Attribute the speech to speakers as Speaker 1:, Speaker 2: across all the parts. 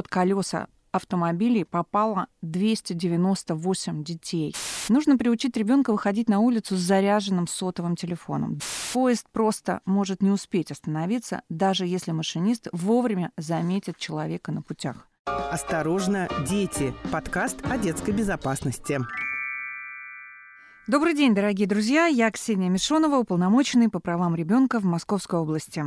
Speaker 1: под колеса автомобилей попало 298 детей. Нужно приучить ребенка выходить на улицу с заряженным сотовым телефоном. Поезд просто может не успеть остановиться, даже если машинист вовремя заметит человека на путях.
Speaker 2: Осторожно, дети. Подкаст о детской безопасности.
Speaker 1: Добрый день, дорогие друзья. Я Ксения Мишонова, уполномоченный по правам ребенка в Московской области.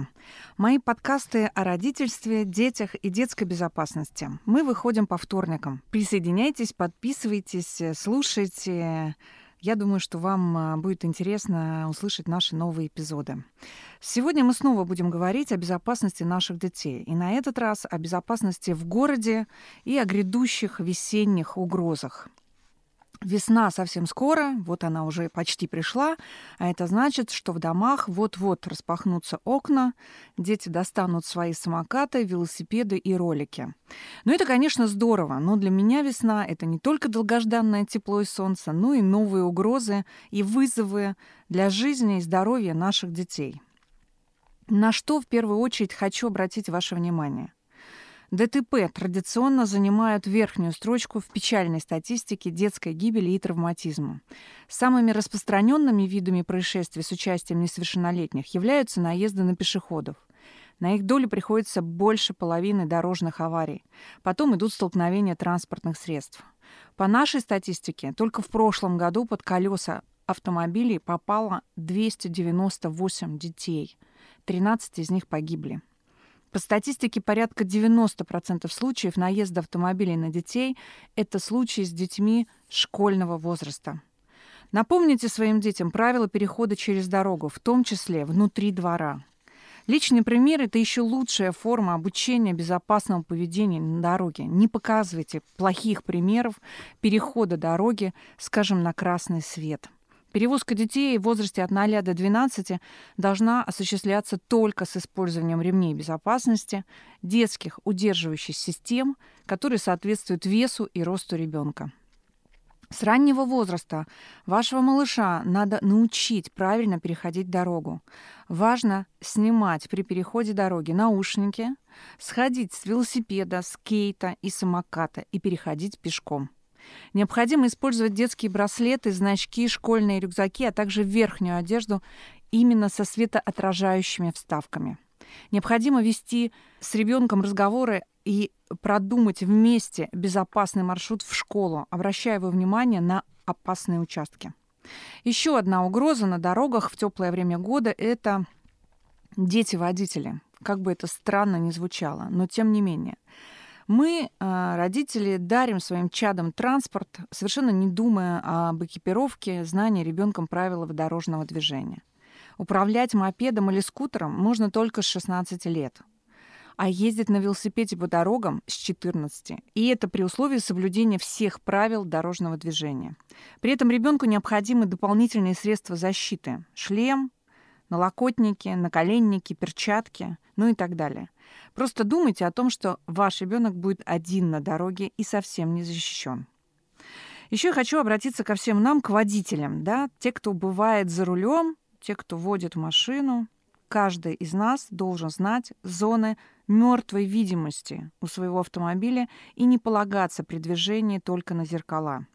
Speaker 1: Мои подкасты о родительстве, детях и детской безопасности. Мы выходим по вторникам. Присоединяйтесь, подписывайтесь, слушайте. Я думаю, что вам а, будет интересно услышать наши новые эпизоды. Сегодня мы снова будем говорить о безопасности наших детей. И на этот раз о безопасности в городе и о грядущих весенних угрозах. Весна совсем скоро, вот она уже почти пришла, а это значит, что в домах вот-вот распахнутся окна, дети достанут свои самокаты, велосипеды и ролики. Ну это, конечно, здорово, но для меня весна — это не только долгожданное тепло и солнце, но и новые угрозы и вызовы для жизни и здоровья наших детей. На что в первую очередь хочу обратить ваше внимание — ДТП традиционно занимают верхнюю строчку в печальной статистике детской гибели и травматизма. Самыми распространенными видами происшествий с участием несовершеннолетних являются наезды на пешеходов. На их долю приходится больше половины дорожных аварий. Потом идут столкновения транспортных средств. По нашей статистике, только в прошлом году под колеса автомобилей попало 298 детей. 13 из них погибли. По статистике, порядка 90% случаев наезда автомобилей на детей – это случаи с детьми школьного возраста. Напомните своим детям правила перехода через дорогу, в том числе внутри двора. Личный пример – это еще лучшая форма обучения безопасному поведению на дороге. Не показывайте плохих примеров перехода дороги, скажем, на красный свет – Перевозка детей в возрасте от 0 до 12 должна осуществляться только с использованием ремней безопасности, детских удерживающих систем, которые соответствуют весу и росту ребенка. С раннего возраста вашего малыша надо научить правильно переходить дорогу. Важно снимать при переходе дороги наушники, сходить с велосипеда, скейта и самоката и переходить пешком. Необходимо использовать детские браслеты, значки, школьные рюкзаки, а также верхнюю одежду именно со светоотражающими вставками. Необходимо вести с ребенком разговоры и продумать вместе безопасный маршрут в школу, обращая его внимание на опасные участки. Еще одна угроза на дорогах в теплое время года – это дети-водители. Как бы это странно ни звучало, но тем не менее. Мы, а, родители, дарим своим чадам транспорт, совершенно не думая об экипировке, знании ребенком правил дорожного движения. Управлять мопедом или скутером можно только с 16 лет, а ездить на велосипеде по дорогам с 14. И это при условии соблюдения всех правил дорожного движения. При этом ребенку необходимы дополнительные средства защиты. Шлем, налокотники, наколенники, перчатки, ну и так далее. Просто думайте о том, что ваш ребенок будет один на дороге и совсем не защищен. Еще я хочу обратиться ко всем нам, к водителям, да, те, кто бывает за рулем, те, кто водит машину. Каждый из нас должен знать зоны мертвой видимости у своего автомобиля и не полагаться при движении только на зеркала.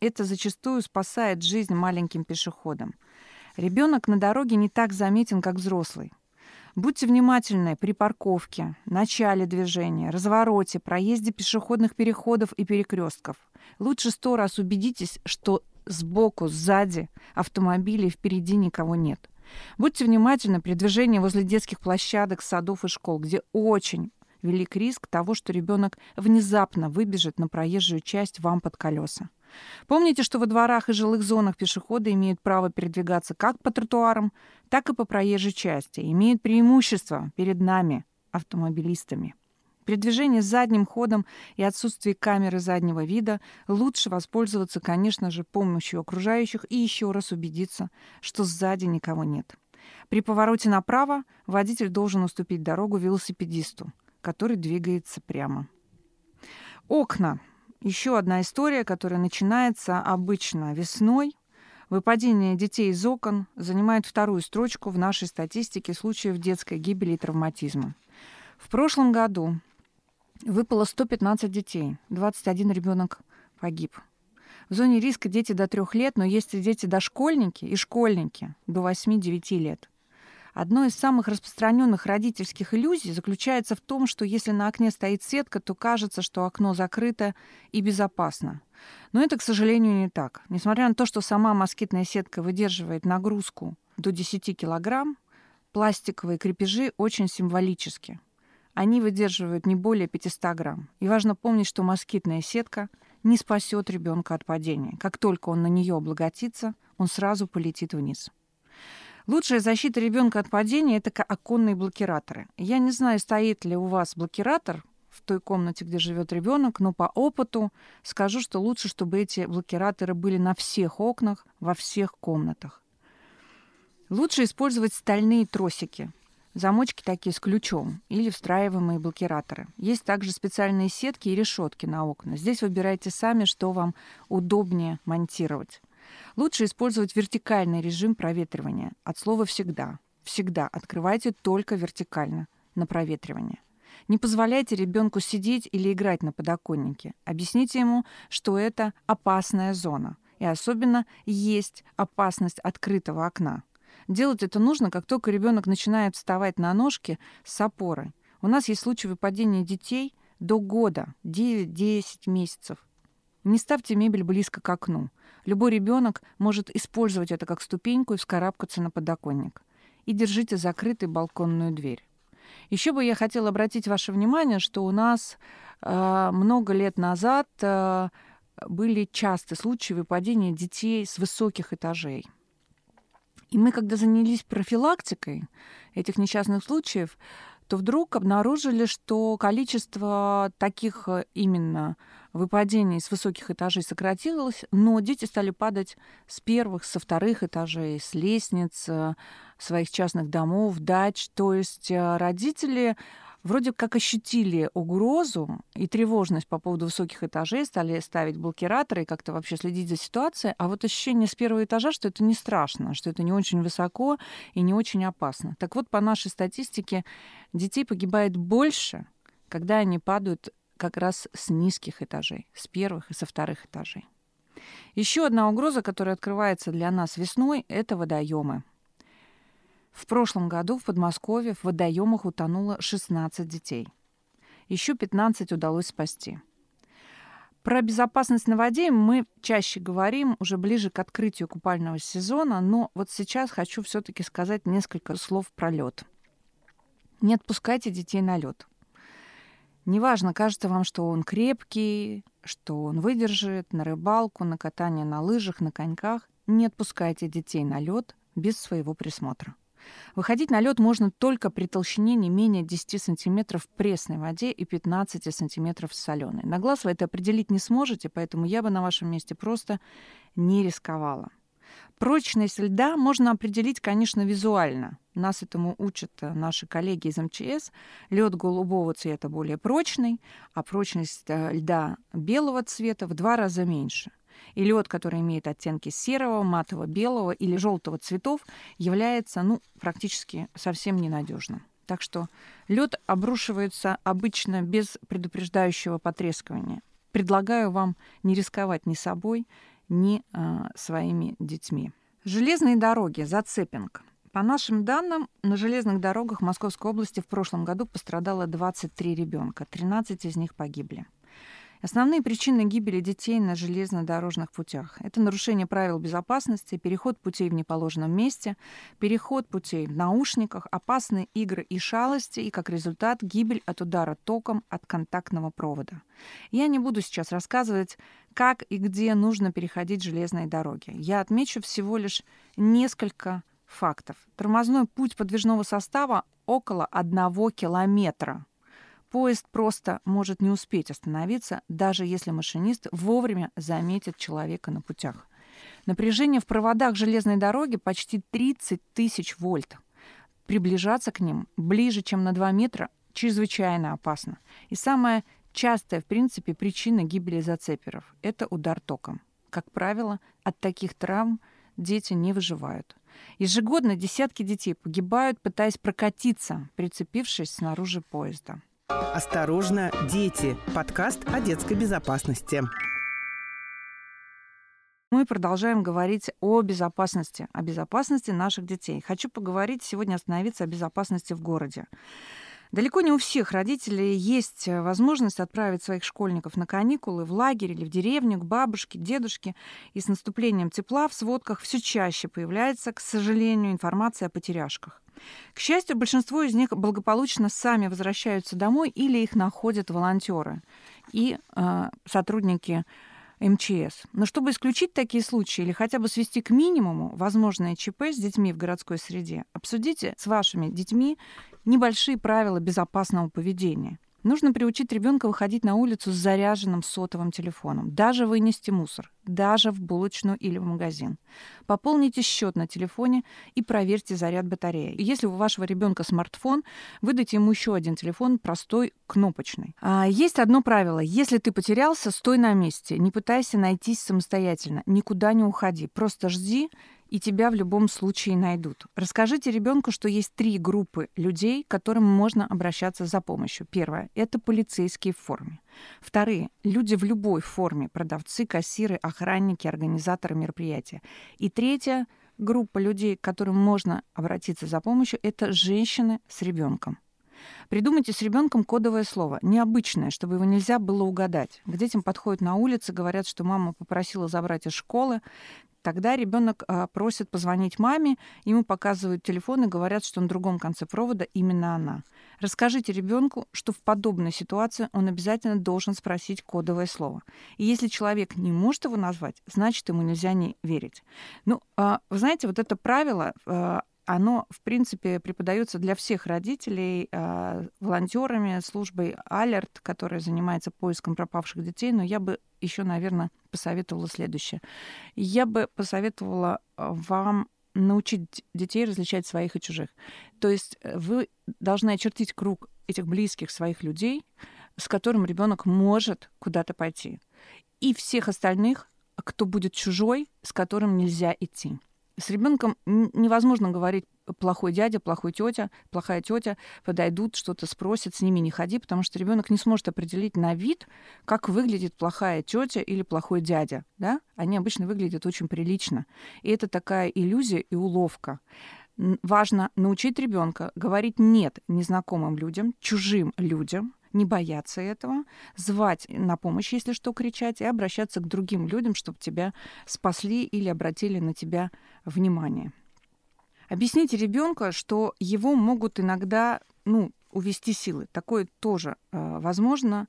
Speaker 1: Это зачастую спасает жизнь маленьким пешеходам. Ребенок на дороге не так заметен, как взрослый. Будьте внимательны при парковке, начале движения, развороте, проезде пешеходных переходов и перекрестков. Лучше сто раз убедитесь, что сбоку, сзади автомобилей впереди никого нет. Будьте внимательны при движении возле детских площадок, садов и школ, где очень велик риск того, что ребенок внезапно выбежит на проезжую часть вам под колеса. Помните, что во дворах и жилых зонах пешеходы имеют право передвигаться как по тротуарам, так и по проезжей части, имеют преимущество перед нами, автомобилистами. При движении задним ходом и отсутствии камеры заднего вида лучше воспользоваться, конечно же, помощью окружающих и еще раз убедиться, что сзади никого нет. При повороте направо водитель должен уступить дорогу велосипедисту, который двигается прямо. Окна еще одна история, которая начинается обычно весной. Выпадение детей из окон занимает вторую строчку в нашей статистике случаев детской гибели и травматизма. В прошлом году Выпало 115 детей, 21 ребенок погиб. В зоне риска дети до трех лет, но есть и дети дошкольники и школьники до 8-9 лет. Одно из самых распространенных родительских иллюзий заключается в том, что если на окне стоит сетка, то кажется, что окно закрыто и безопасно. Но это, к сожалению, не так. Несмотря на то, что сама москитная сетка выдерживает нагрузку до 10 килограмм, пластиковые крепежи очень символически. Они выдерживают не более 500 грамм. И важно помнить, что москитная сетка не спасет ребенка от падения. Как только он на нее облаготится, он сразу полетит вниз. Лучшая защита ребенка от падения это оконные блокираторы. Я не знаю, стоит ли у вас блокиратор в той комнате, где живет ребенок, но по опыту скажу, что лучше, чтобы эти блокираторы были на всех окнах, во всех комнатах. Лучше использовать стальные тросики, замочки такие с ключом или встраиваемые блокираторы. Есть также специальные сетки и решетки на окна. Здесь выбирайте сами, что вам удобнее монтировать. Лучше использовать вертикальный режим проветривания. От слова «всегда». Всегда открывайте только вертикально на проветривание. Не позволяйте ребенку сидеть или играть на подоконнике. Объясните ему, что это опасная зона. И особенно есть опасность открытого окна. Делать это нужно, как только ребенок начинает вставать на ножки с опорой. У нас есть случаи выпадения детей до года, 9-10 месяцев. Не ставьте мебель близко к окну. Любой ребенок может использовать это как ступеньку и вскарабкаться на подоконник. И держите закрытой балконную дверь. Еще бы я хотела обратить ваше внимание, что у нас э, много лет назад э, были частые случаи выпадения детей с высоких этажей. И мы, когда занялись профилактикой этих несчастных случаев, то вдруг обнаружили, что количество таких э, именно выпадений с высоких этажей сократилось, но дети стали падать с первых, со вторых этажей, с лестниц э, своих частных домов, дач. То есть э, родители вроде как ощутили угрозу и тревожность по поводу высоких этажей, стали ставить блокираторы и как-то вообще следить за ситуацией. А вот ощущение с первого этажа, что это не страшно, что это не очень высоко и не очень опасно. Так вот, по нашей статистике, детей погибает больше, когда они падают как раз с низких этажей, с первых и со вторых этажей. Еще одна угроза, которая открывается для нас весной, это водоемы. В прошлом году в Подмосковье в водоемах утонуло 16 детей. Еще 15 удалось спасти. Про безопасность на воде мы чаще говорим уже ближе к открытию купального сезона, но вот сейчас хочу все-таки сказать несколько слов про лед. Не отпускайте детей на лед. Неважно, кажется вам, что он крепкий, что он выдержит на рыбалку, на катание на лыжах, на коньках. Не отпускайте детей на лед без своего присмотра. Выходить на лед можно только при толщине не менее 10 сантиметров в пресной воде и 15 сантиметров в соленой. На глаз вы это определить не сможете, поэтому я бы на вашем месте просто не рисковала. Прочность льда можно определить, конечно, визуально. Нас этому учат э, наши коллеги из МЧС. Лед голубого цвета более прочный, а прочность э, льда белого цвета в два раза меньше – и лед, который имеет оттенки серого, матового, белого или желтого цветов, является ну, практически совсем ненадежным. Так что лед обрушивается обычно без предупреждающего потрескивания. Предлагаю вам не рисковать ни собой, ни э, своими детьми. Железные дороги, зацепинг. По нашим данным, на железных дорогах Московской области в прошлом году пострадало 23 ребенка, 13 из них погибли. Основные причины гибели детей на железнодорожных путях – это нарушение правил безопасности, переход путей в неположенном месте, переход путей в наушниках, опасные игры и шалости, и как результат гибель от удара током от контактного провода. Я не буду сейчас рассказывать, как и где нужно переходить железные дороги. Я отмечу всего лишь несколько фактов. Тормозной путь подвижного состава около одного километра – Поезд просто может не успеть остановиться, даже если машинист вовремя заметит человека на путях. Напряжение в проводах железной дороги почти 30 тысяч вольт. Приближаться к ним ближе, чем на 2 метра, чрезвычайно опасно. И самая частая, в принципе, причина гибели зацеперов – это удар током. Как правило, от таких травм дети не выживают. Ежегодно десятки детей погибают, пытаясь прокатиться, прицепившись снаружи поезда.
Speaker 2: Осторожно, дети. Подкаст о детской безопасности.
Speaker 1: Мы продолжаем говорить о безопасности, о безопасности наших детей. Хочу поговорить сегодня, остановиться о безопасности в городе. Далеко не у всех родителей есть возможность отправить своих школьников на каникулы в лагерь или в деревню, к бабушке, дедушке. И с наступлением тепла в сводках все чаще появляется, к сожалению, информация о потеряшках. К счастью, большинство из них благополучно сами возвращаются домой или их находят волонтеры и э, сотрудники МЧС. Но чтобы исключить такие случаи или хотя бы свести к минимуму возможное ЧП с детьми в городской среде, обсудите с вашими детьми небольшие правила безопасного поведения. Нужно приучить ребенка выходить на улицу с заряженным сотовым телефоном, даже вынести мусор, даже в булочную или в магазин. Пополните счет на телефоне и проверьте заряд батареи. Если у вашего ребенка смартфон, выдайте ему еще один телефон, простой, кнопочный. А есть одно правило. Если ты потерялся, стой на месте. Не пытайся найтись самостоятельно. Никуда не уходи. Просто жди и тебя в любом случае найдут. Расскажите ребенку, что есть три группы людей, к которым можно обращаться за помощью. Первое — это полицейские в форме. Вторые — люди в любой форме, продавцы, кассиры, охранники, организаторы мероприятия. И третья группа людей, к которым можно обратиться за помощью, это женщины с ребенком. Придумайте с ребенком кодовое слово, необычное, чтобы его нельзя было угадать. К детям подходят на улице, говорят, что мама попросила забрать из школы. Тогда ребенок а, просит позвонить маме, ему показывают телефон и говорят, что на другом конце провода именно она. Расскажите ребенку, что в подобной ситуации он обязательно должен спросить кодовое слово. И если человек не может его назвать, значит, ему нельзя не верить. Ну, а, вы знаете, вот это правило а, оно, в принципе, преподается для всех родителей э, волонтерами службой Алерт, которая занимается поиском пропавших детей. Но я бы еще, наверное, посоветовала следующее. Я бы посоветовала а, вам научить детей различать своих и чужих. То есть э, вы должны очертить круг этих близких своих людей, с которым ребенок может куда-то пойти. И всех остальных, кто будет чужой, с которым нельзя идти. С ребенком невозможно говорить плохой дядя, плохой тетя, плохая тетя подойдут, что-то спросят, с ними не ходи, потому что ребенок не сможет определить на вид, как выглядит плохая тетя или плохой дядя. Да? Они обычно выглядят очень прилично. И это такая иллюзия и уловка. Важно научить ребенка говорить нет незнакомым людям, чужим людям, не бояться этого, звать на помощь, если что, кричать, и обращаться к другим людям, чтобы тебя спасли или обратили на тебя внимание. Объясните ребенку, что его могут иногда ну, увести силы. Такое тоже э, возможно,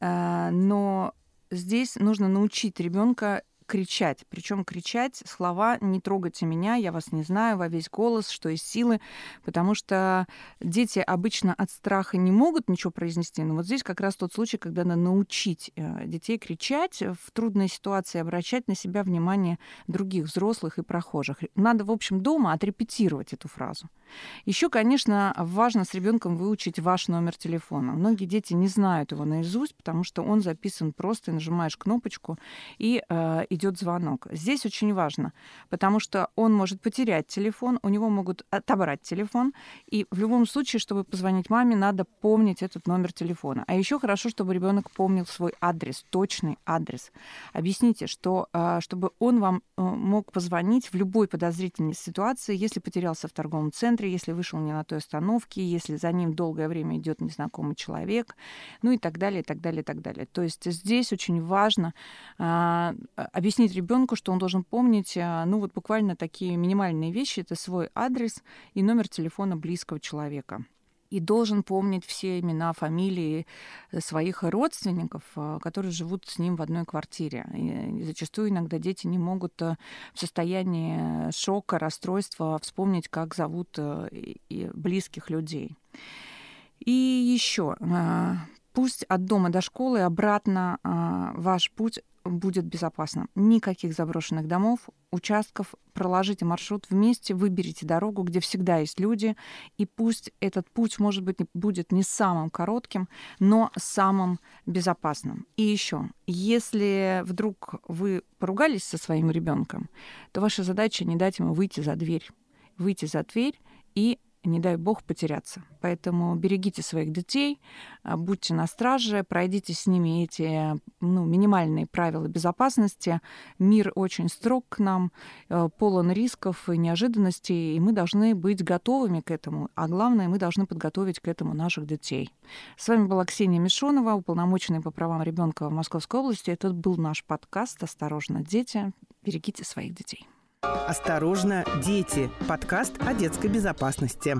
Speaker 1: э, но здесь нужно научить ребенка кричать. Причем кричать слова «не трогайте меня, я вас не знаю» во весь голос, что из силы, потому что дети обычно от страха не могут ничего произнести. Но вот здесь как раз тот случай, когда надо научить э, детей кричать в трудной ситуации, обращать на себя внимание других взрослых и прохожих. Надо, в общем, дома отрепетировать эту фразу. Еще, конечно, важно с ребенком выучить ваш номер телефона. Многие дети не знают его наизусть, потому что он записан просто, нажимаешь кнопочку и э, идет звонок. Здесь очень важно, потому что он может потерять телефон, у него могут отобрать телефон, и в любом случае, чтобы позвонить маме, надо помнить этот номер телефона. А еще хорошо, чтобы ребенок помнил свой адрес, точный адрес. Объясните, что а, чтобы он вам э, мог позвонить в любой подозрительной ситуации, если потерялся в торговом центре, если вышел не на той остановке, если за ним долгое время идет незнакомый человек, ну и так далее, и так далее, и так далее. То есть здесь очень важно объяснить объяснить ребенку, что он должен помнить, а, ну вот буквально такие минимальные вещи, это свой адрес и номер телефона близкого человека и должен помнить все имена, фамилии своих родственников, а, которые живут с ним в одной квартире. И зачастую иногда дети не могут а, в состоянии шока, расстройства вспомнить, как зовут близких людей. И еще пусть от дома до школы обратно ваш путь будет безопасным. Никаких заброшенных домов, участков. Проложите маршрут вместе, выберите дорогу, где всегда есть люди, и пусть этот путь, может быть, будет не самым коротким, но самым безопасным. И еще, если вдруг вы поругались со своим ребенком, то ваша задача не дать ему выйти за дверь. Выйти за дверь и не дай бог, потеряться. Поэтому берегите своих детей, а, будьте на страже, пройдите с ними эти ну, минимальные правила безопасности. Мир очень строг к нам, э, полон рисков и неожиданностей, и мы должны быть готовыми к этому. А главное, мы должны подготовить к этому наших детей. С вами была Ксения Мишонова, уполномоченная по правам ребенка в Московской области. Это был наш подкаст «Осторожно, дети». Берегите своих детей.
Speaker 2: «Осторожно, дети» – подкаст о детской безопасности.